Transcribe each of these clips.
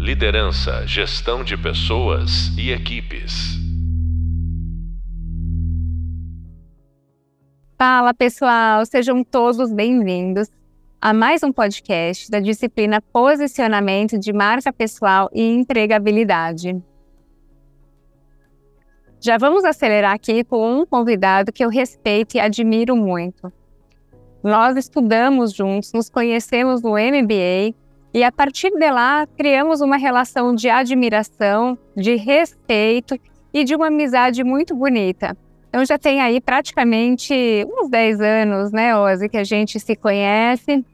Liderança, gestão de pessoas e equipes. Fala pessoal, sejam todos bem-vindos a mais um podcast da disciplina Posicionamento de Marca Pessoal e Empregabilidade. Já vamos acelerar aqui com um convidado que eu respeito e admiro muito. Nós estudamos juntos, nos conhecemos no MBA e a partir de lá criamos uma relação de admiração, de respeito e de uma amizade muito bonita. Então já tem aí praticamente uns 10 anos, né, Ozzy, que a gente se conhece.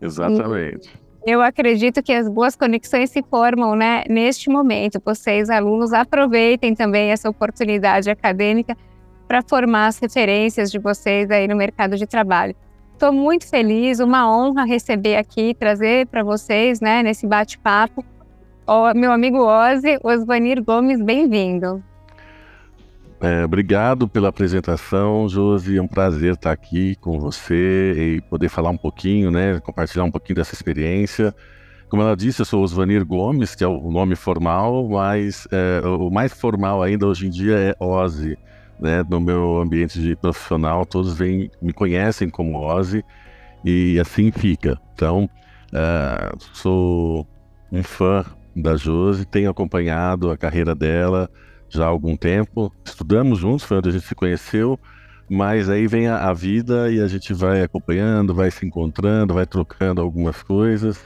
Exatamente. E eu acredito que as boas conexões se formam, né, neste momento. Vocês, alunos, aproveitem também essa oportunidade acadêmica para formar as referências de vocês aí no mercado de trabalho. Estou muito feliz, uma honra receber aqui, trazer para vocês, né, nesse bate-papo, meu amigo Ozzy Osvanir Gomes, bem-vindo. É, obrigado pela apresentação, Josi. É um prazer estar aqui com você e poder falar um pouquinho, né, compartilhar um pouquinho dessa experiência. Como ela disse, eu sou Osvanir Gomes, que é o nome formal, mas é, o mais formal ainda hoje em dia é Ozzy né, no meu ambiente de profissional, todos vêm, me conhecem como Ozzy e assim fica. Então, uh, sou um fã da Josi, tenho acompanhado a carreira dela já há algum tempo. Estudamos juntos, foi onde a gente se conheceu, mas aí vem a, a vida e a gente vai acompanhando, vai se encontrando, vai trocando algumas coisas.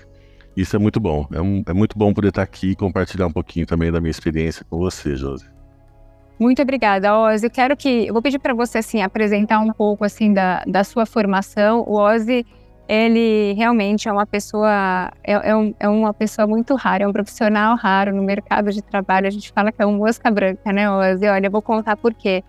Isso é muito bom. É, um, é muito bom poder estar aqui e compartilhar um pouquinho também da minha experiência com você, Josi. Muito obrigada, Ozzy. Eu quero que eu vou pedir para você assim apresentar um pouco assim da, da sua formação. O Ozzy, ele realmente é uma pessoa é, é, um, é, uma pessoa muito rara, é um profissional raro no mercado de trabalho. A gente fala que é um mosca branca, né, Ozzy? Olha, eu vou contar por quê.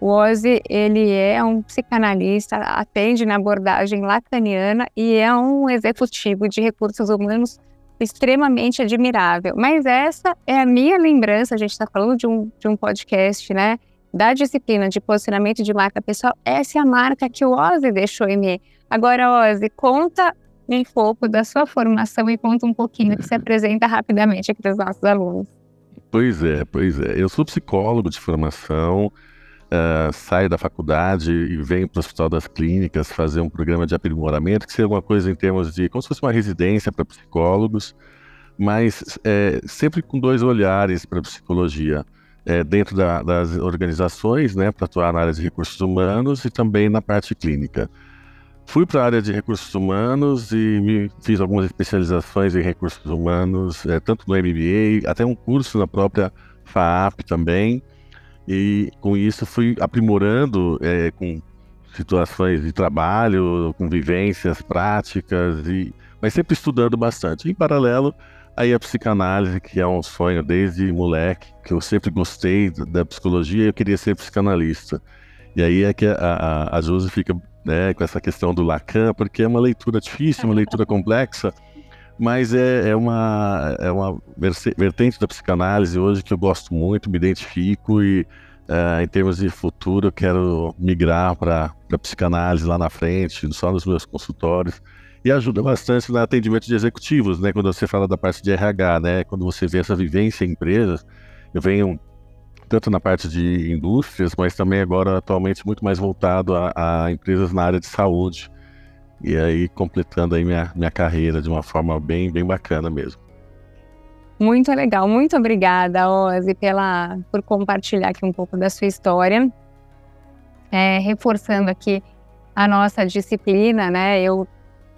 O Ozzy, ele é um psicanalista, atende na abordagem lacaniana e é um executivo de recursos humanos extremamente admirável. Mas essa é a minha lembrança, a gente está falando de um, de um podcast, né? Da disciplina de posicionamento de marca pessoal, essa é a marca que o Ozzy deixou em mim. Agora, Ozzy, conta um pouco da sua formação e conta um pouquinho que se apresenta rapidamente aqui para os nossos alunos. Pois é, pois é. Eu sou psicólogo de formação, uh, saio da faculdade e venho para o Hospital das Clínicas fazer um programa de aprimoramento, que seria alguma coisa em termos de, como se fosse uma residência para psicólogos, mas é, sempre com dois olhares para a psicologia. É, dentro da, das organizações, né, para atuar na área de recursos humanos e também na parte clínica. Fui para a área de recursos humanos e me fiz algumas especializações em recursos humanos, é, tanto no MBA, até um curso na própria FAAP também. E com isso fui aprimorando é, com situações de trabalho, com vivências práticas, e, mas sempre estudando bastante. Em paralelo, aí a psicanálise, que é um sonho desde moleque, que eu sempre gostei da psicologia e eu queria ser psicanalista. E aí é que a, a, a Josi fica né, com essa questão do Lacan, porque é uma leitura difícil, uma leitura complexa, mas é, é, uma, é uma vertente da psicanálise hoje que eu gosto muito, me identifico e uh, em termos de futuro eu quero migrar para a psicanálise lá na frente, só nos meus consultórios e ajuda bastante no atendimento de executivos, né? Quando você fala da parte de RH, né? Quando você vê essa vivência em empresas, eu venho tanto na parte de indústrias, mas também agora atualmente muito mais voltado a, a empresas na área de saúde e aí completando aí minha, minha carreira de uma forma bem, bem bacana mesmo. Muito legal, muito obrigada, Ozzy, pela, por compartilhar aqui um pouco da sua história. É, reforçando aqui a nossa disciplina, né? Eu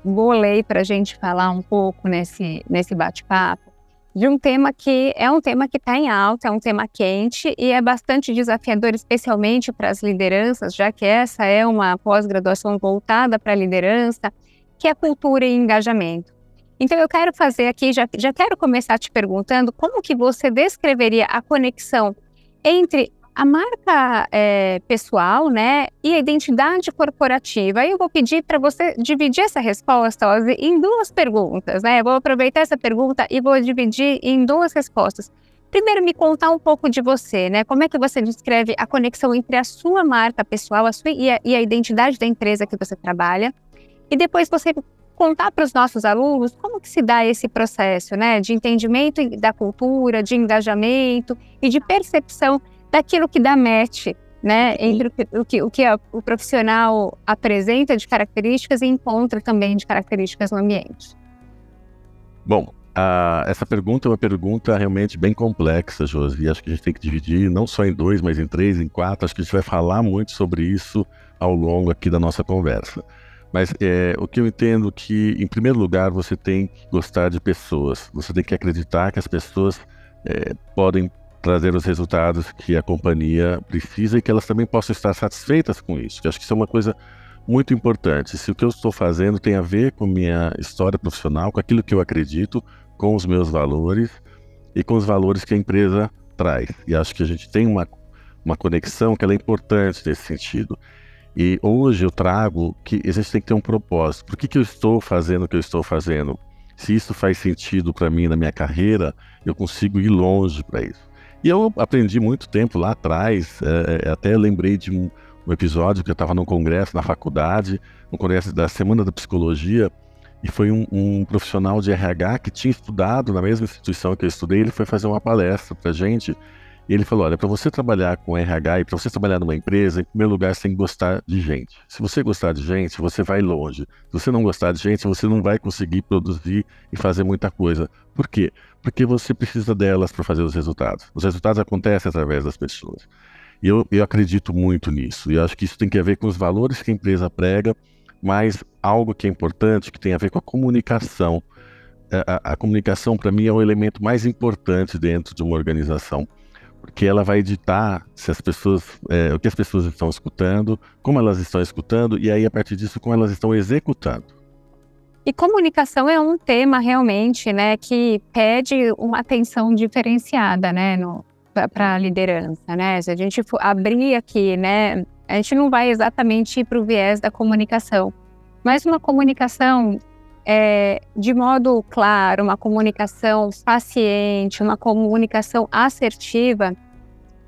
bolei para a gente falar um pouco nesse, nesse bate-papo de um tema que é um tema que está em alta, é um tema quente e é bastante desafiador, especialmente para as lideranças, já que essa é uma pós-graduação voltada para a liderança, que é cultura e engajamento. Então eu quero fazer aqui, já, já quero começar te perguntando como que você descreveria a conexão entre a marca é, pessoal, né, e a identidade corporativa. Eu vou pedir para você dividir essa resposta em duas perguntas, né? Vou aproveitar essa pergunta e vou dividir em duas respostas. Primeiro, me contar um pouco de você, né? Como é que você descreve a conexão entre a sua marca pessoal a sua, e, a, e a identidade da empresa que você trabalha? E depois você contar para os nossos alunos como que se dá esse processo, né, de entendimento da cultura, de engajamento e de percepção daquilo que dá match, né, entre o que, o que o profissional apresenta de características e encontra também de características no ambiente. Bom, a, essa pergunta é uma pergunta realmente bem complexa, Josi. Acho que a gente tem que dividir não só em dois, mas em três, em quatro. Acho que a gente vai falar muito sobre isso ao longo aqui da nossa conversa. Mas é, o que eu entendo que, em primeiro lugar, você tem que gostar de pessoas. Você tem que acreditar que as pessoas é, podem trazer os resultados que a companhia precisa e que elas também possam estar satisfeitas com isso. Eu acho que isso é uma coisa muito importante. Se o que eu estou fazendo tem a ver com minha história profissional, com aquilo que eu acredito, com os meus valores e com os valores que a empresa traz. E acho que a gente tem uma, uma conexão que é importante nesse sentido. E hoje eu trago que a gente tem que ter um propósito. Por que, que eu estou fazendo o que eu estou fazendo? Se isso faz sentido para mim na minha carreira, eu consigo ir longe para isso. E eu aprendi muito tempo lá atrás, é, é até lembrei de um, um episódio que eu estava num congresso na faculdade, no congresso da Semana da Psicologia, e foi um, um, profissional de RH que tinha estudado na mesma instituição que eu estudei, ele foi fazer uma palestra para gente e ele falou: olha, para você trabalhar com RH e para você trabalhar numa empresa, em primeiro lugar, você tem que gostar de gente. Se você gostar de gente, você vai longe. Se você não gostar de gente, você não vai conseguir produzir e fazer muita coisa. Por quê? Porque você precisa delas para fazer os resultados. Os resultados acontecem através das pessoas. E eu, eu acredito muito nisso. E acho que isso tem que ver com os valores que a empresa prega, mas algo que é importante, que tem a ver com a comunicação. É, a, a comunicação, para mim, é o elemento mais importante dentro de uma organização porque ela vai editar se as pessoas, é, o que as pessoas estão escutando, como elas estão escutando e aí a partir disso como elas estão executando. E comunicação é um tema realmente, né, que pede uma atenção diferenciada, né, para a liderança, né? Se a gente for abrir aqui, né, a gente não vai exatamente para o viés da comunicação, mas uma comunicação é, de modo claro, uma comunicação paciente, uma comunicação assertiva,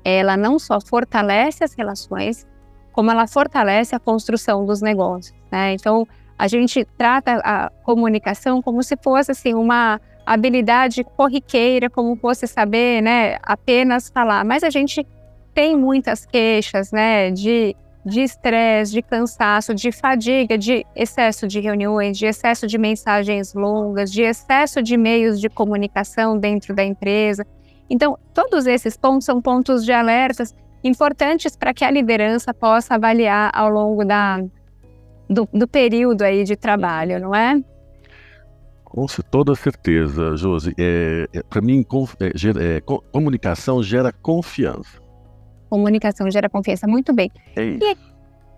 ela não só fortalece as relações, como ela fortalece a construção dos negócios. Né? Então, a gente trata a comunicação como se fosse assim uma habilidade corriqueira, como fosse saber, né, apenas falar. Mas a gente tem muitas queixas, né, de de estresse, de cansaço, de fadiga, de excesso de reuniões, de excesso de mensagens longas, de excesso de meios de comunicação dentro da empresa. Então, todos esses pontos são pontos de alertas importantes para que a liderança possa avaliar ao longo da, do, do período aí de trabalho, não é? Com toda certeza, Josi. É, é para mim, com, é, é comunicação gera confiança comunicação gera confiança. Muito bem. É. E,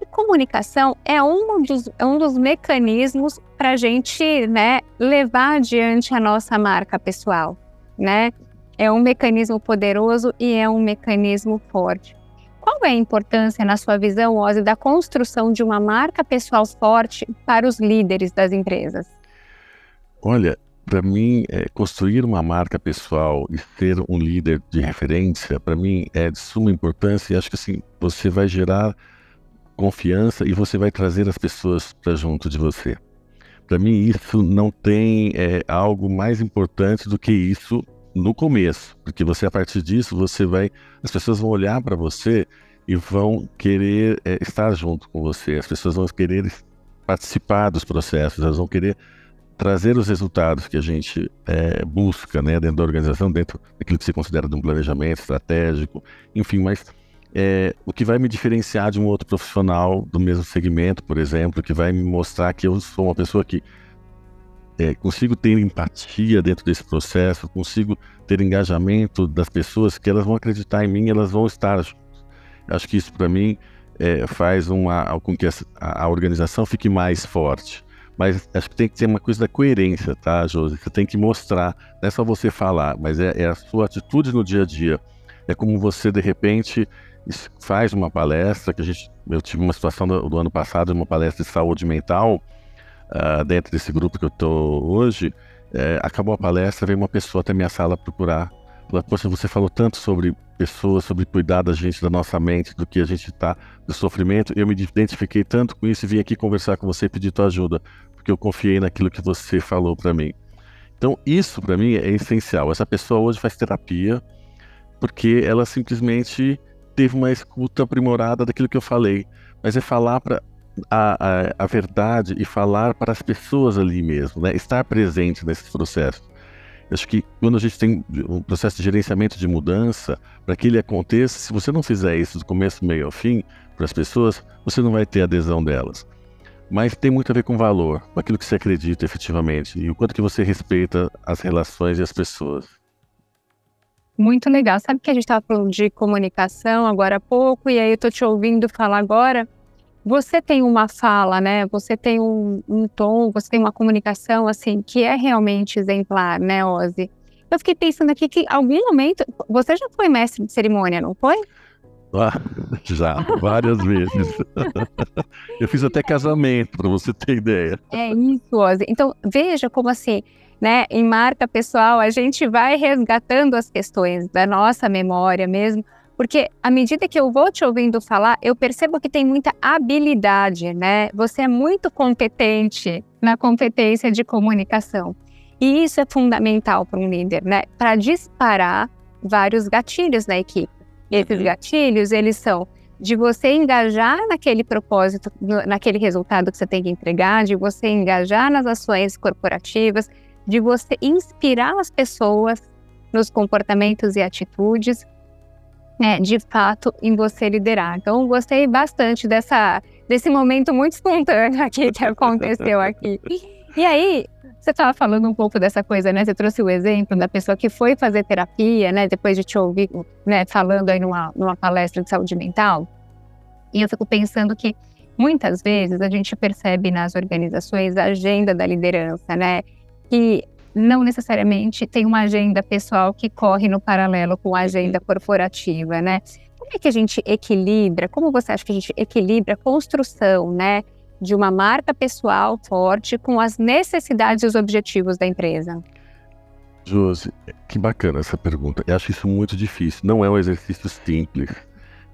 e comunicação é um dos, é um dos mecanismos para a gente né, levar adiante a nossa marca pessoal. Né? É um mecanismo poderoso e é um mecanismo forte. Qual é a importância, na sua visão, Ozzy, da construção de uma marca pessoal forte para os líderes das empresas? Olha, para mim, é, construir uma marca pessoal e ser um líder de referência, para mim é de suma importância e acho que assim, você vai gerar confiança e você vai trazer as pessoas para junto de você. Para mim, isso não tem é, algo mais importante do que isso no começo, porque você a partir disso você vai, as pessoas vão olhar para você e vão querer é, estar junto com você. As pessoas vão querer participar dos processos, elas vão querer trazer os resultados que a gente é, busca né, dentro da organização, dentro daquilo que se considera de um planejamento estratégico, enfim, mas é, o que vai me diferenciar de um outro profissional do mesmo segmento, por exemplo, que vai me mostrar que eu sou uma pessoa que é, consigo ter empatia dentro desse processo, consigo ter engajamento das pessoas, que elas vão acreditar em mim, elas vão estar juntas. Acho que isso para mim faz uma, com que a, a organização fique mais forte. Mas acho que tem que ter uma coisa da coerência, tá, Josi? Você tem que mostrar, não é só você falar, mas é, é a sua atitude no dia a dia. É como você, de repente, faz uma palestra, que a gente, eu tive uma situação do, do ano passado, uma palestra de saúde mental, uh, dentro desse grupo que eu estou hoje, é, acabou a palestra, veio uma pessoa até minha sala procurar. Poxa, você falou tanto sobre pessoas, sobre cuidar da gente, da nossa mente, do que a gente está, do sofrimento. Eu me identifiquei tanto com isso e vim aqui conversar com você e pedir tua ajuda porque eu confiei naquilo que você falou para mim. Então, isso para mim é essencial. Essa pessoa hoje faz terapia porque ela simplesmente teve uma escuta aprimorada daquilo que eu falei. Mas é falar para a, a, a, verdade e falar para as pessoas ali mesmo, né? estar presente nesses processos. Eu acho que quando a gente tem um processo de gerenciamento de mudança, para que ele aconteça, se você não fizer isso do começo, meio ao fim, para as pessoas, você não vai ter adesão delas. Mas tem muito a ver com valor, com aquilo que você acredita efetivamente e o quanto que você respeita as relações e as pessoas. Muito legal. Sabe que a gente estava falando de comunicação agora há pouco, e aí eu estou te ouvindo falar agora. Você tem uma fala, né? Você tem um, um, tom, você tem uma comunicação, assim, que é realmente exemplar, né, Ozzy? Eu fiquei pensando aqui que, em algum momento, você já foi mestre de cerimônia, não foi? Ah, já, várias vezes. eu fiz até casamento, para você ter ideia. É isso, Ozzy. Então, veja como assim, né, em marca pessoal, a gente vai resgatando as questões da nossa memória mesmo, porque à medida que eu vou te ouvindo falar, eu percebo que tem muita habilidade, né? Você é muito competente na competência de comunicação. E isso é fundamental para um líder, né? Para disparar vários gatilhos na equipe. E esses uhum. gatilhos, eles são de você engajar naquele propósito, naquele resultado que você tem que entregar, de você engajar nas ações corporativas, de você inspirar as pessoas nos comportamentos e atitudes, né, de fato, em você liderar. Então, gostei bastante dessa, desse momento muito espontâneo aqui que aconteceu aqui. E aí, você estava falando um pouco dessa coisa, né? Você trouxe o exemplo da pessoa que foi fazer terapia, né? Depois de te ouvir, né? Falando aí numa, numa palestra de saúde mental. E eu fico pensando que muitas vezes a gente percebe nas organizações a agenda da liderança, né? que não necessariamente tem uma agenda pessoal que corre no paralelo com a agenda corporativa, né? Como é que a gente equilibra? Como você acha que a gente equilibra a construção, né, de uma marca pessoal forte com as necessidades e os objetivos da empresa? Josi, que bacana essa pergunta. Eu acho isso muito difícil. Não é um exercício simples.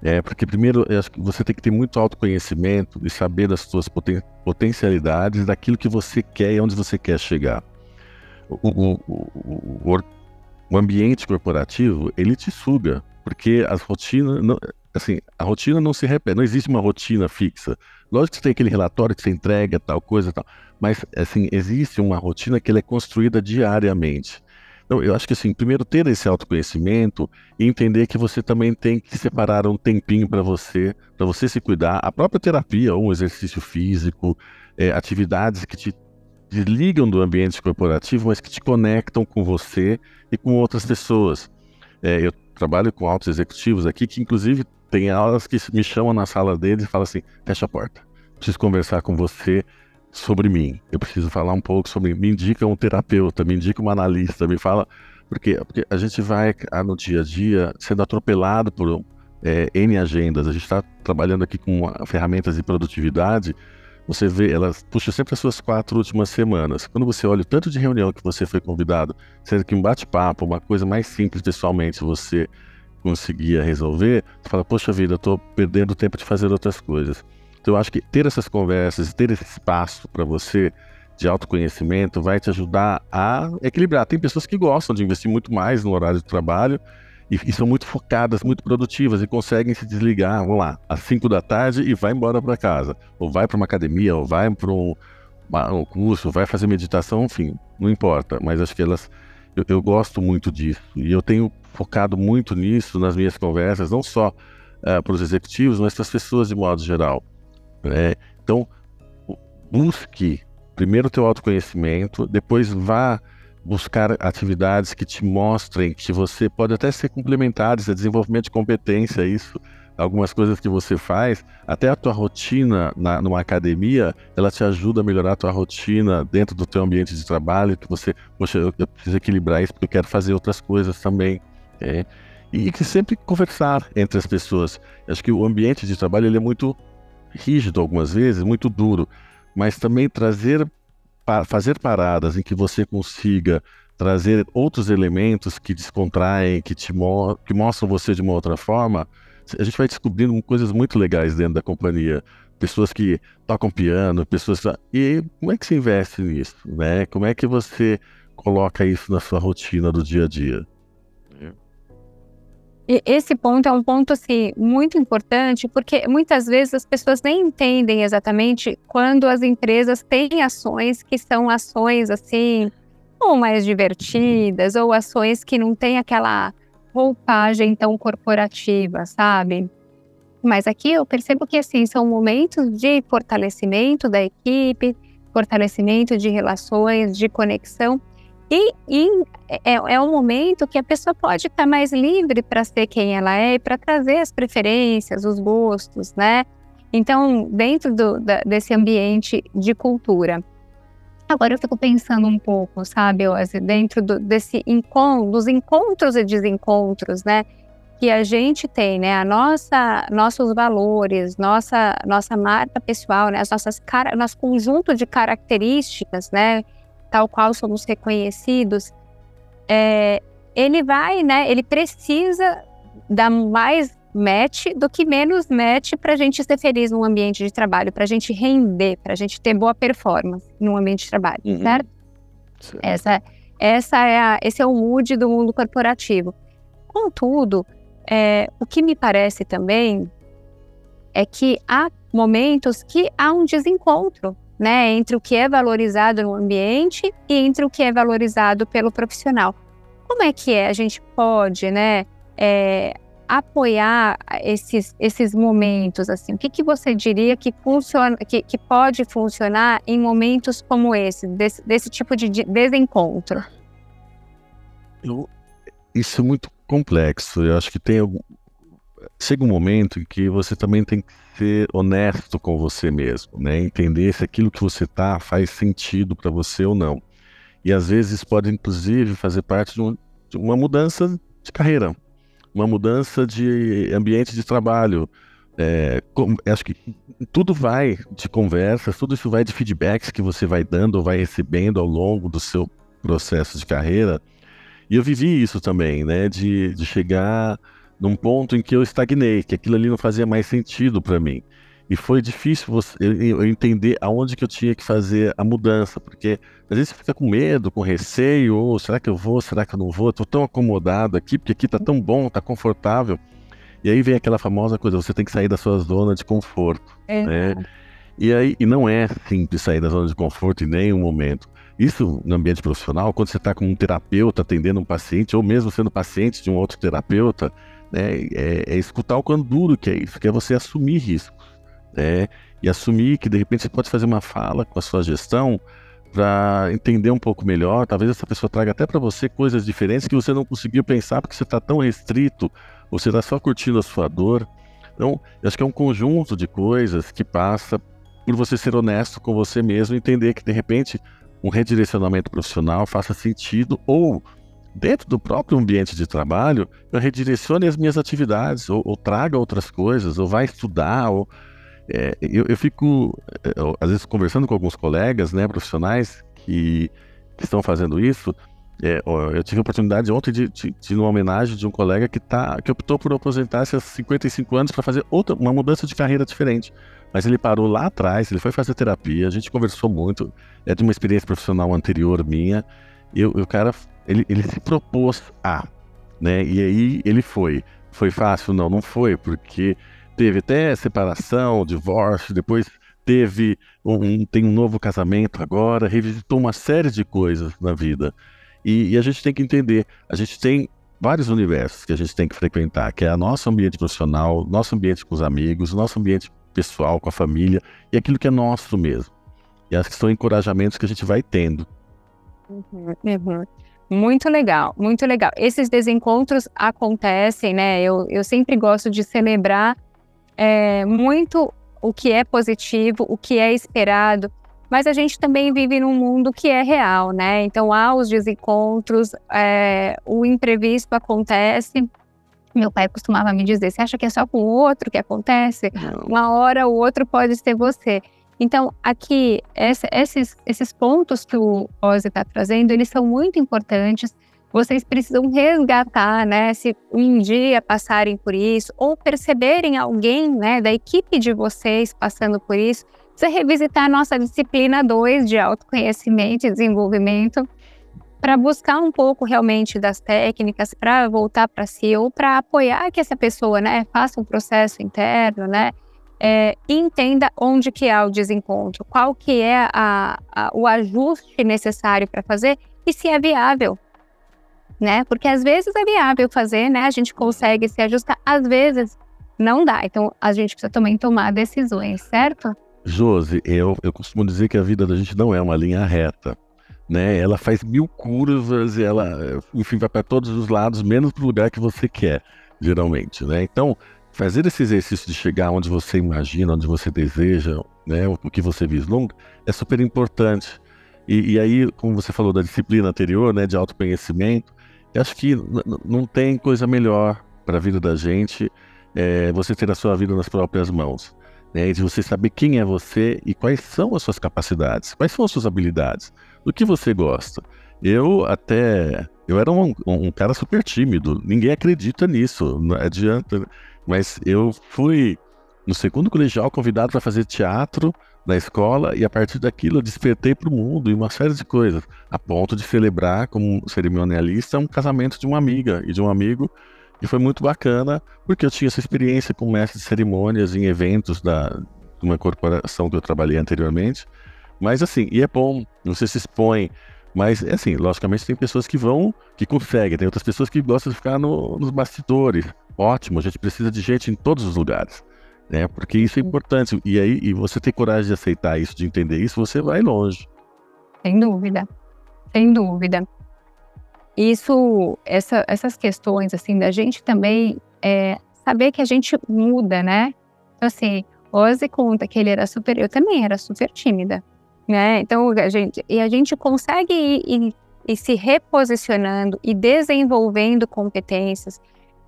É, porque primeiro, eu acho que você tem que ter muito autoconhecimento e saber das suas poten potencialidades, daquilo que você quer e onde você quer chegar o, o, o, o, ambiente corporativo, ele te suga, porque as rotinas, não, assim, a rotina não se repete, não existe uma rotina fixa. Lógico que você tem aquele relatório que você entrega, tal coisa tal, mas, assim, existe uma rotina que ela é construída diariamente. Então, eu acho que, assim, primeiro ter esse autoconhecimento e entender que você também tem que separar um tempinho para você, para você se cuidar. A própria terapia, ou um exercício físico, é, atividades que te desligam do ambiente corporativo, mas que te conectam com você e com outras pessoas. É, eu trabalho com altos executivos aqui que, inclusive, tem aulas que me chamam na sala deles e falam assim: fecha a porta, preciso conversar com você sobre mim. Eu preciso falar um pouco sobre. Me indica um terapeuta, me indica uma analista, me fala. Porque, porque a gente vai ah, no dia a dia sendo atropelado por é, N agendas. A gente está trabalhando aqui com ferramentas de produtividade você vê, ela puxa sempre as suas quatro últimas semanas. Quando você olha o tanto de reunião que você foi convidado, sendo que um bate-papo, uma coisa mais simples pessoalmente, você conseguia resolver, você fala, poxa vida, eu estou perdendo tempo de fazer outras coisas. Então eu acho que ter essas conversas, ter esse espaço para você de autoconhecimento vai te ajudar a equilibrar. Tem pessoas que gostam de investir muito mais no horário de trabalho e, e, são muito focadas, muito produtivas e conseguem se desligar, vamos lá, às 5 da tarde e vai embora para casa. Ou vai para uma academia, ou vai para um, um, curso, vai fazer meditação, enfim, não importa. Mas acho que elas. Eu, eu, gosto muito disso. E eu tenho focado muito nisso nas minhas conversas, não só uh, para os executivos, mas para as pessoas de modo geral. Né? Então, busque primeiro o teu autoconhecimento, depois vá buscar atividades que te mostrem que você pode até ser complementares, é desenvolvimento de competência, isso. Algumas coisas que você faz, até a tua rotina na, numa academia, ela te ajuda a melhorar a tua rotina dentro do teu ambiente de trabalho, que você, poxa, eu, eu preciso equilibrar isso porque eu quero fazer outras coisas também. É? E que sempre conversar entre as pessoas. Acho que o ambiente de trabalho ele é muito rígido algumas vezes, muito duro, mas também trazer fazer paradas em que você consiga trazer outros elementos que descontraem, que te mo que mostram você de uma outra forma, a gente vai descobrindo coisas muito legais dentro da companhia. pessoas que tocam piano, pessoas e como é que se investe nisso, né? Como é que você coloca isso na sua rotina do dia a dia? Esse ponto é um ponto assim muito importante porque muitas vezes as pessoas nem entendem exatamente quando as empresas têm ações que são ações assim ou mais divertidas ou ações que não têm aquela roupagem tão corporativa, sabe? Mas aqui eu percebo que assim são momentos de fortalecimento da equipe, fortalecimento de relações, de conexão e, e é, é um momento que a pessoa pode estar mais livre para ser quem ela é e para trazer as preferências, os gostos, né? Então, dentro do, da, desse ambiente de cultura. Agora eu fico pensando um pouco, sabe, Ozzy, dentro do, desse encontro, dos encontros e desencontros, né? Que a gente tem, né? A nossa, nossos valores, nossa, nossa marca pessoal, né? As nossas cara, nosso conjunto de características, né? Tal qual somos reconhecidos, é, ele vai, né? Ele precisa dar mais match do que menos match para a gente ser feliz num ambiente de trabalho, para a gente render, para a gente ter boa performance num ambiente de trabalho, uhum. certo? Essa, essa é a, esse é o mood do mundo corporativo. Contudo, é, o que me parece também é que há momentos que há um desencontro né, entre o que é valorizado no ambiente e entre o que é valorizado pelo profissional. Como é que é? A gente pode, né, é, apoiar esses, esses momentos assim? O que, que você diria que funciona, que, que pode funcionar em momentos como esse, desse, desse tipo de desencontro? Eu, isso é muito complexo. Eu acho que tem chega um momento em que você também tem que ser honesto com você mesmo, né? Entender se aquilo que você tá faz sentido para você ou não. E às vezes pode inclusive fazer parte de, um, de uma mudança de carreira, uma mudança de ambiente de trabalho. É, com, acho que tudo vai de conversas, tudo isso vai de feedbacks que você vai dando ou vai recebendo ao longo do seu processo de carreira. E eu vivi isso também, né? De, de chegar num ponto em que eu estagnei, que aquilo ali não fazia mais sentido para mim. E foi difícil você, eu entender aonde que eu tinha que fazer a mudança, porque às vezes você fica com medo, com receio, ou será que eu vou, será que eu não vou? Estou tão acomodado aqui, porque aqui está tão bom, está confortável. E aí vem aquela famosa coisa, você tem que sair da sua zona de conforto. É. Né? E aí e não é simples sair da zona de conforto em nenhum momento. Isso no ambiente profissional, quando você está com um terapeuta atendendo um paciente, ou mesmo sendo paciente de um outro terapeuta, né? É, é, escutar o quão duro que é isso, que é você assumir riscos, né? E assumir que de repente você pode fazer uma fala com a sua gestão para entender um pouco melhor. Talvez essa pessoa traga até para você coisas diferentes que você não conseguiu pensar porque você está tão restrito, ou você está só curtindo a sua dor. Então, eu acho que é um conjunto de coisas que passa por você ser honesto com você mesmo, entender que de repente um redirecionamento profissional faça sentido ou dentro do próprio ambiente de trabalho, eu redirecione as minhas atividades, ou, ou traga outras coisas, ou vá estudar, ou, é, eu, eu, fico, eu, é, às vezes, conversando com alguns colegas, né, profissionais, que, que estão fazendo isso, é, eu tive a oportunidade ontem de, de, de, uma homenagem de um colega que, tá, que optou por aposentar-se aos 55 anos para fazer outra, uma mudança de carreira diferente. Mas ele parou lá atrás, ele foi fazer terapia, a gente conversou muito, é de uma experiência profissional anterior minha, e o cara ele, ele se propôs a, né? E aí ele foi. Foi fácil? Não, não foi, porque teve até separação, divórcio, depois teve um, tem um novo casamento agora, revisitou uma série de coisas na vida. E, e, a gente tem que entender, a gente tem vários universos que a gente tem que frequentar, que é o nosso ambiente profissional, nosso ambiente com os amigos, nosso ambiente pessoal com a família e aquilo que é nosso mesmo. E acho que são encorajamentos que a gente vai tendo. Uhum, uhum. Muito legal, muito legal. Esses desencontros acontecem, né? Eu, eu sempre gosto de celebrar é, muito o que é positivo, o que é esperado, mas a gente também vive num mundo que é real, né? Então há os desencontros, é, o imprevisto acontece. Meu pai costumava me dizer: você acha que é só com o outro que acontece? Uma hora o outro pode ser você. Então, aqui, essa, esses, esses pontos que o Ozzy está trazendo, eles são muito importantes vocês precisam resgatar, né? Se um dia passarem por isso ou perceberem alguém, né, da equipe de vocês passando por isso, você revisitar a nossa disciplina 2 de autoconhecimento e desenvolvimento para buscar um pouco realmente das técnicas para voltar para si ou para apoiar que essa pessoa, né, faça um processo interno, né, é, entenda onde que há o desencontro, qual que é a, a, o ajuste necessário para fazer e se é viável, né? Porque às vezes é viável fazer, né? A gente consegue se ajustar, às vezes não dá. Então a gente precisa também tomar decisões, certo? Josi, eu, eu costumo dizer que a vida da gente não é uma linha reta. Né? Ela faz mil curvas e ela, enfim, vai para todos os lados, menos para o lugar que você quer, geralmente. Né? Então, fazer esse exercício de chegar onde você imagina, onde você deseja, né, o que você vislumbra, é super importante. E, e aí, como você falou da disciplina anterior, né, de autoconhecimento, eu acho que não tem coisa melhor para a vida da gente é, você ter a sua vida nas próprias mãos. Né, de você saber quem é você e quais são as suas capacidades, quais são as suas habilidades, do que você gosta. Eu até. Eu era um, um cara super tímido, ninguém acredita nisso, não adianta. Mas eu fui no segundo colegial convidado para fazer teatro na escola e a partir daquilo eu despertei para o mundo e uma série de coisas, a ponto de celebrar como cerimonialista um casamento de uma amiga e de um amigo e foi muito bacana porque eu tinha essa experiência com mestre de cerimônias em eventos da de uma corporação que eu trabalhei anteriormente. Mas assim, e é bom, você se expõe, mas assim, logicamente tem pessoas que vão, que conseguem, tem outras pessoas que gostam de ficar no, nos bastidores. Ótimo, a gente precisa de gente em todos os lugares né? Porque isso é importante. E aí, e você ter coragem de aceitar isso, de entender isso, você vai longe. Sem dúvida, sem dúvida. Isso, essa, essas questões assim da gente também é, saber que a gente muda, né? Então assim, Ozzy conta que ele era super, eu também era super tímida, né? Então a gente e a gente consegue ir, ir, ir se reposicionando e desenvolvendo competências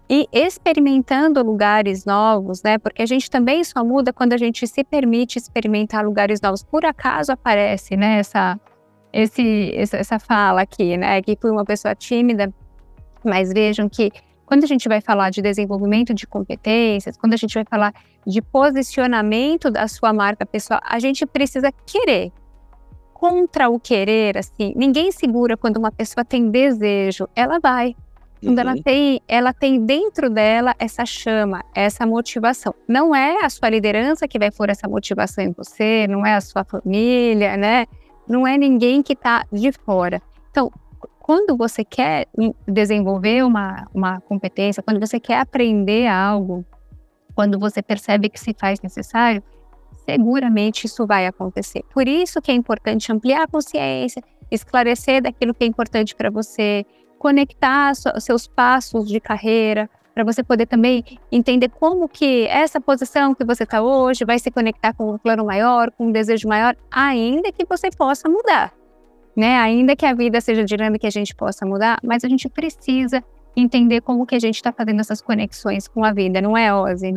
e experimentando lugares novos, né? Porque a gente também só muda quando a gente se permite experimentar lugares novos. Por acaso aparece, né? Essa, esse, essa fala aqui, né? Que fui uma pessoa tímida, mas vejam que quando a gente vai falar de desenvolvimento de competências, quando a gente vai falar de posicionamento da sua marca pessoal, a gente precisa querer. Contra o querer, assim, ninguém segura quando uma pessoa tem desejo, ela vai. Quando uhum. ela tem, ela tem dentro dela essa chama, essa motivação. Não é a sua liderança que vai pôr essa motivação em você, não é a sua família, né? Não é ninguém que está de fora. Então, quando você quer desenvolver uma, uma competência, quando você quer aprender algo, quando você percebe que se faz necessário, seguramente isso vai acontecer. Por isso que é importante ampliar a consciência, esclarecer daquilo que é importante para você, conectar seus passos de carreira, para você poder também entender como que essa posição que você está hoje vai se conectar com um plano maior, com um desejo maior, ainda que você possa mudar, né? Ainda que a vida seja dinâmica e a gente possa mudar, mas a gente precisa entender como que a gente está fazendo essas conexões com a vida, não é, Ozzy?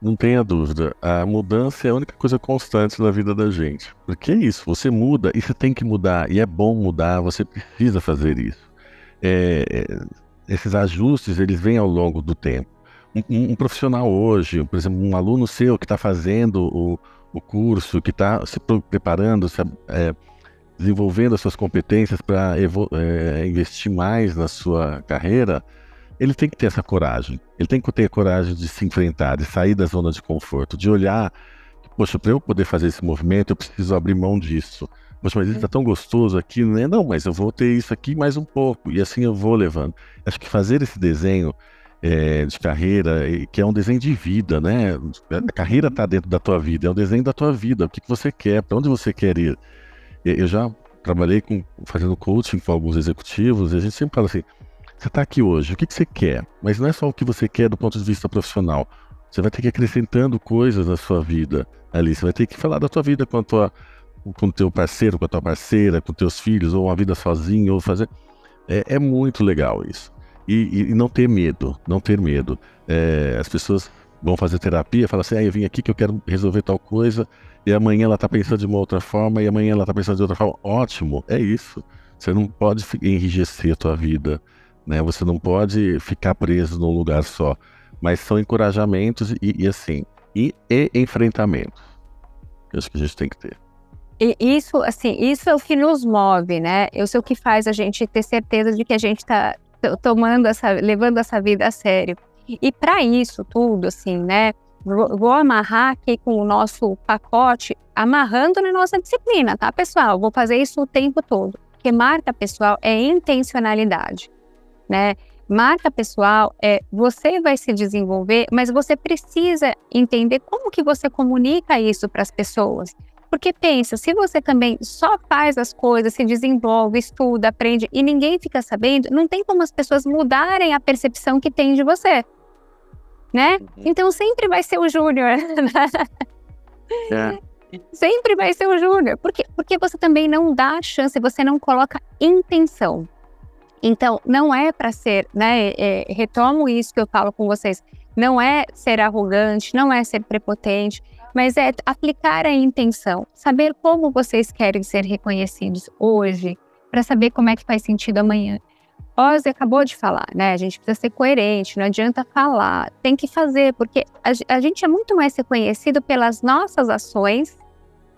Não tenha dúvida, a mudança é a única coisa constante na vida da gente. Porque é isso, você muda e você tem que mudar, e é bom mudar, você precisa fazer isso é, é, esses ajustes eles vêm ao longo do tempo. Um, um profissional hoje, por exemplo, um aluno seu que está fazendo o, o, curso, que está se preparando, se, é, desenvolvendo as suas competências para é, investir mais na sua carreira, ele tem que ter essa coragem. Ele tem que ter a coragem de se enfrentar, de sair da zona de conforto, de olhar, poxa, para eu poder fazer esse movimento, eu preciso abrir mão disso. Poxa, mas ele tá tão gostoso aqui, né? Não, mas eu vou ter isso aqui mais um pouco. E assim eu vou levando. Acho que fazer esse desenho é, de carreira, que é um desenho de vida, né? A carreira está dentro da tua vida, é um desenho da tua vida, o que, que você quer, para onde você quer ir. Eu já trabalhei com, fazendo coaching com alguns executivos e a gente sempre fala assim: você está aqui hoje, o que, que você quer? Mas não é só o que você quer do ponto de vista profissional. Você vai ter que ir acrescentando coisas na sua vida ali. Você vai ter que falar da tua vida com a tua com teu parceiro, com a tua parceira, com teus filhos, ou uma vida sozinho, ou fazer. É, é muito legal isso. E, e, não ter medo, não ter medo. É, as pessoas vão fazer terapia, falam assim, ah, eu vim aqui que eu quero resolver tal coisa, e amanhã ela está pensando de uma outra forma, e amanhã ela está pensando de outra forma. Ótimo, é isso. Você não pode enrijecer a tua vida, né? Você não pode ficar preso num lugar só. Mas são encorajamentos e, e assim, e, e acho que a gente tem que ter. E isso, assim, isso é o que nos move, né? Isso é o que faz a gente ter certeza de que a gente está tomando essa, levando essa vida a sério. E para isso tudo, assim, né? Vou amarrar aqui com o nosso pacote, amarrando na nossa disciplina, tá, pessoal? Vou fazer isso o tempo todo. Porque marca pessoal é intencionalidade, né? Marca pessoal é você vai se desenvolver, mas você precisa entender como que você comunica isso para as pessoas. Porque pensa, se você também só faz as coisas, se desenvolve, estuda, aprende e ninguém fica sabendo, não tem como as pessoas mudarem a percepção que tem de você. Né? Uhum. Então sempre vai ser o Júnior. Né? É. Sempre vai ser o Júnior. Porque, porque você também não dá chance, você não coloca intenção. Então, não é para ser, né? É, retomo isso que eu falo com vocês. Não é ser arrogante, não é ser prepotente, mas é aplicar a intenção, saber como vocês querem ser reconhecidos hoje, para saber como é que faz sentido amanhã. Ozzy acabou de falar, né? A gente precisa ser coerente, não adianta falar, tem que fazer, porque a, a gente é muito mais reconhecido pelas nossas ações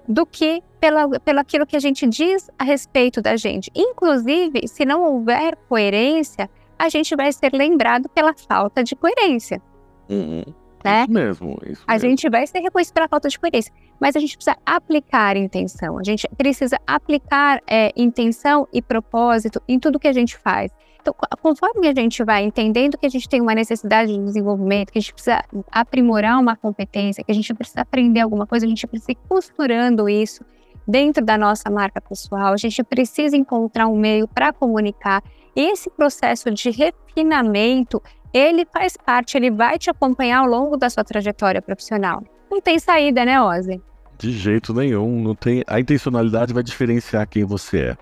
do que pela, pelo aquilo que a gente diz a respeito da gente. Inclusive, se não houver coerência, a gente vai ser lembrado pela falta de coerência. Uhum. Né? Isso mesmo, isso A mesmo. gente vai ser reconhecido pela falta de coerência, mas a gente precisa aplicar intenção. A gente precisa aplicar é, intenção e propósito em tudo que a gente faz. Então, conforme a gente vai entendendo que a gente tem uma necessidade de desenvolvimento, que a gente precisa aprimorar uma competência, que a gente precisa aprender alguma coisa, a gente precisa ir costurando isso dentro da nossa marca pessoal, a gente precisa encontrar um meio para comunicar. Esse processo de refinamento, ele faz parte, ele vai te acompanhar ao longo da sua trajetória profissional. Não tem saída, né, Ozzy? De jeito nenhum, não tem. A intencionalidade vai diferenciar quem você é.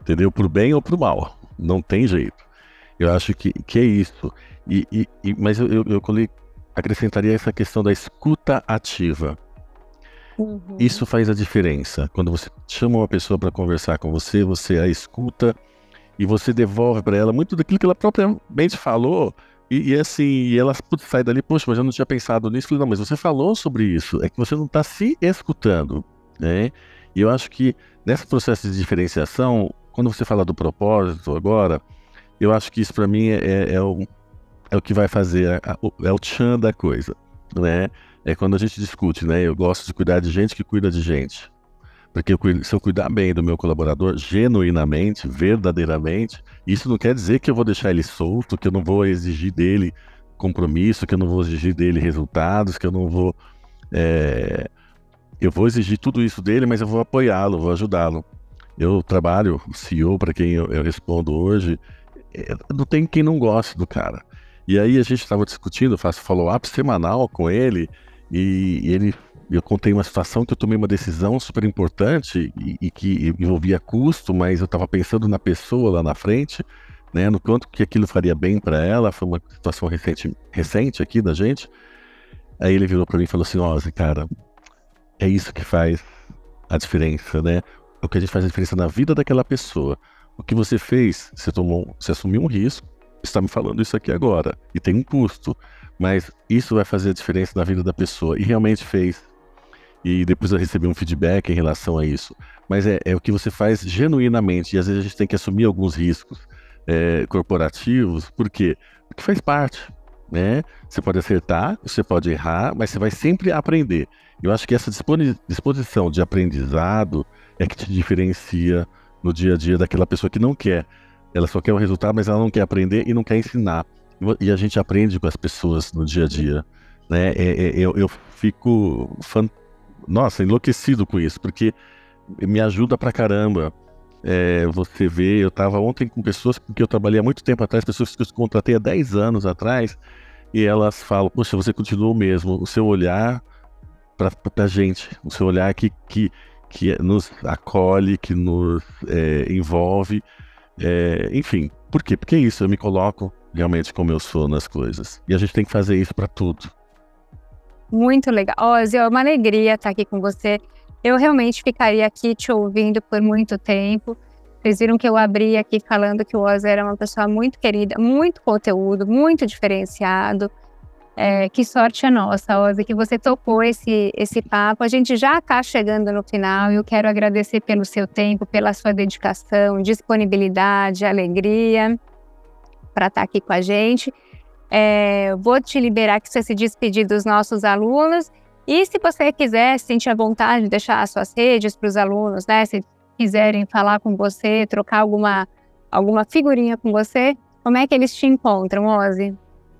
Entendeu? Por bem ou por mal. Não tem jeito. Eu acho que, que é isso. E, e, e mas eu, eu, eu acrescentaria essa questão da escuta ativa. Uhum. Isso faz a diferença. Quando você chama uma pessoa para conversar com você, você a escuta e você devolve para ela muito daquilo que ela propriamente falou. E, e assim, e ela putz, sai dali, poxa, mas eu não tinha pensado nisso. Falei, não, mas você falou sobre isso. É que você não está se escutando, né? E eu acho que nesse processo de diferenciação, quando você fala do propósito agora, eu acho que isso para mim é, é, é, o, é o que vai fazer, é o tchan da coisa, né? É quando a gente discute, né? Eu gosto de cuidar de gente que cuida de gente. Porque se eu cuidar bem do meu colaborador, genuinamente, verdadeiramente, isso não quer dizer que eu vou deixar ele solto, que eu não vou exigir dele compromisso, que eu não vou exigir dele resultados, que eu não vou. É... Eu vou exigir tudo isso dele, mas eu vou apoiá-lo, vou ajudá-lo. Eu trabalho, CEO, para quem eu, eu, respondo hoje, é, não tem quem não goste do cara. E aí a gente estava discutindo, faço follow-up semanal com ele, e, e ele eu contei uma situação que eu tomei uma decisão super importante e, e que envolvia custo, mas eu estava pensando na pessoa lá na frente, né, no quanto que aquilo faria bem para ela. Foi uma situação recente, recente aqui da gente. Aí ele virou para mim e falou assim: Ó, oh, cara, é isso que faz a diferença, né? O que a gente faz a diferença na vida daquela pessoa. O que você fez, você tomou, você assumiu um risco, está me falando isso aqui agora e tem um custo, mas isso vai fazer a diferença na vida da pessoa e realmente fez e depois eu recebi um feedback em relação a isso. Mas é, é o que você faz genuinamente, e às vezes a gente tem que assumir alguns riscos é, corporativos, por quê? Porque faz parte. Né? Você pode acertar, você pode errar, mas você vai sempre aprender. Eu acho que essa disposição de aprendizado é que te diferencia no dia a dia daquela pessoa que não quer. Ela só quer o resultado, mas ela não quer aprender e não quer ensinar. E a gente aprende com as pessoas no dia a dia. Né? É, é, eu, eu fico fantástico nossa, enlouquecido com isso, porque me ajuda pra caramba. É, você vê, eu estava ontem com pessoas que eu trabalhei há muito tempo atrás, pessoas que eu contratei há 10 anos atrás, e elas falam, poxa, você continua o mesmo, o seu olhar para a gente, o seu olhar que, que, que nos acolhe, que nos é, envolve, é, enfim, por quê? Porque é isso, eu me coloco realmente como eu sou nas coisas, e a gente tem que fazer isso para tudo. Muito legal. Ozzy, é uma alegria estar aqui com você. Eu realmente ficaria aqui te ouvindo por muito tempo. Vocês viram que eu abri aqui falando que o Oz era uma pessoa muito querida, muito conteúdo, muito diferenciado. É, que sorte a nossa, Ozzy, que você topou esse, esse papo. A gente já está chegando no final e eu quero agradecer pelo seu tempo, pela sua dedicação, disponibilidade, alegria para estar aqui com a gente. É, vou te liberar que você se despedir dos nossos alunos. E se você quiser, sentir a vontade de deixar as suas redes para os alunos, né? Se quiserem falar com você, trocar alguma, alguma figurinha com você, como é que eles te encontram, Ozzy?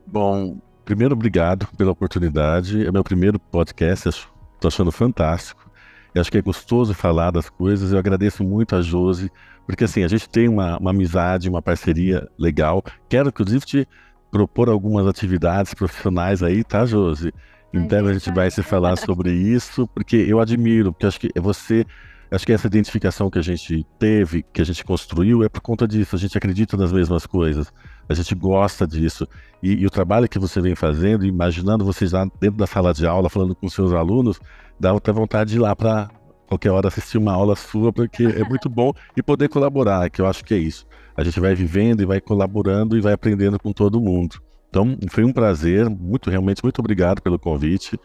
Bom, primeiro, obrigado pela oportunidade. É meu primeiro podcast, estou achando fantástico. Eu acho que é gostoso falar das coisas. Eu agradeço muito a Josi, porque assim, a gente tem uma, uma amizade, uma parceria legal. Quero, inclusive, te propor algumas atividades profissionais aí, tá, Josi? Então a gente vai se falar sobre isso, porque eu admiro, porque acho que é você Acho que essa identificação que a gente teve, que a gente construiu, é por conta disso. A gente acredita nas mesmas coisas, a gente gosta disso. E, e o trabalho que você vem fazendo, imaginando vocês lá dentro da sala de aula, falando com seus alunos, dá até vontade de ir lá para qualquer hora assistir uma aula sua, porque é muito bom e poder colaborar, que eu acho que é isso. A gente vai vivendo e vai colaborando e vai aprendendo com todo mundo. Então, foi um prazer, muito realmente, muito obrigado pelo convite.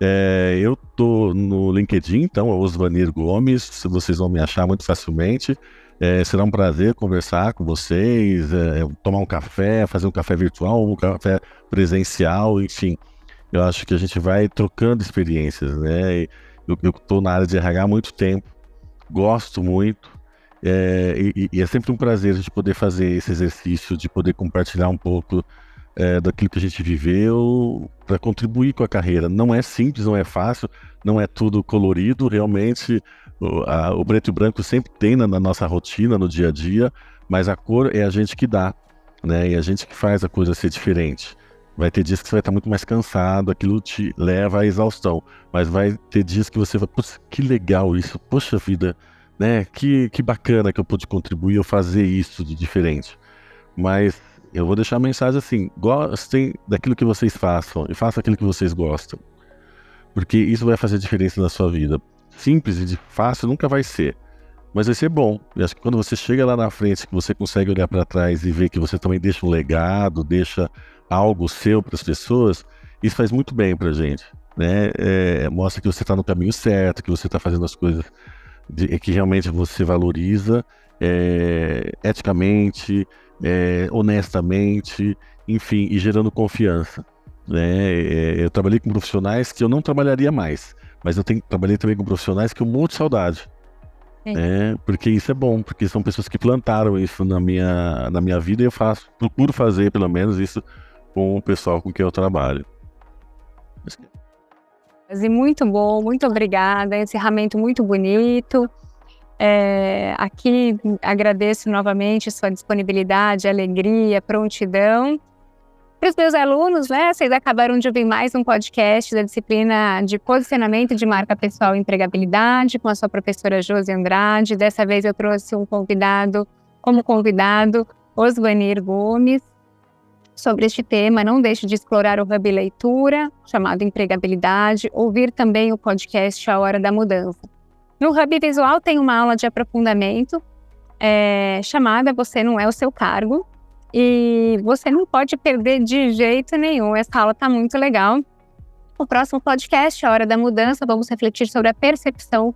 É, eu tô no LinkedIn, então, Osvanir Gomes, vocês vão me achar muito facilmente. É, será um prazer conversar com vocês, é, tomar um café, fazer um café virtual, um café presencial, enfim. Eu acho que a gente vai trocando experiências, né? Eu estou na área de RH há muito tempo, gosto muito, é, e, e, é sempre um prazer a gente poder fazer esse exercício, de poder compartilhar um pouco é, daquilo que a gente viveu para contribuir com a carreira. Não é simples, não é fácil, não é tudo colorido. Realmente, o, a, o preto e branco sempre tem na, na, nossa rotina, no dia a dia, mas a cor é a gente que dá, né? E a gente que faz a coisa ser diferente. Vai ter dias que você vai estar muito mais cansado, aquilo te leva à exaustão. Mas vai ter dias que você vai, poxa, que legal isso, poxa vida, né? Que, que bacana que eu pude contribuir ou fazer isso de diferente. Mas eu vou deixar a mensagem assim: gostem daquilo que vocês façam e façam aquilo que vocês gostam. Porque isso vai fazer diferença na sua vida. Simples e fácil nunca vai ser, mas vai ser bom. E acho que quando você chega lá na frente, que você consegue olhar para trás e ver que você também deixa um legado, deixa algo seu para as pessoas, isso faz muito bem para gente. Né? É, mostra que você está no caminho certo, que você está fazendo as coisas de, que realmente você valoriza é, eticamente, é, honestamente, enfim, e gerando confiança. Né? É, eu trabalhei com profissionais que eu não trabalharia mais, mas eu tenho, trabalhei também com profissionais que eu morro de saudade. Né? Porque isso é bom, porque são pessoas que plantaram isso na minha, na minha vida e eu faço, procuro fazer pelo menos isso com o pessoal com quem eu trabalho. E muito bom, muito obrigada. Encerramento muito bonito. É, aqui agradeço novamente sua disponibilidade, alegria, prontidão. Para os meus alunos, né, vocês acabaram de ouvir mais um podcast da disciplina de posicionamento de marca pessoal e empregabilidade com a sua professora Josi Andrade. Dessa vez eu trouxe um convidado, como convidado, Osvanir Gomes. Sobre este tema, não deixe de explorar o Hub Leitura, chamado Empregabilidade, ouvir também o podcast A Hora da Mudança. No Hub Visual tem uma aula de aprofundamento é, chamada Você Não É o Seu Cargo. E você não pode perder de jeito nenhum. Essa aula está muito legal. O próximo podcast, A Hora da Mudança, vamos refletir sobre a percepção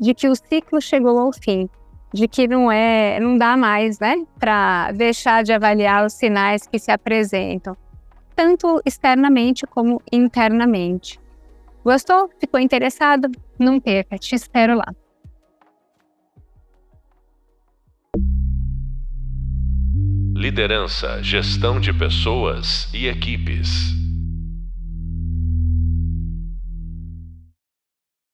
de que o ciclo chegou ao fim, de que não é, não dá mais, né, para deixar de avaliar os sinais que se apresentam, tanto externamente como internamente. Gostou? Ficou interessado? Não perca, te espero lá. Liderança, gestão de pessoas e equipes.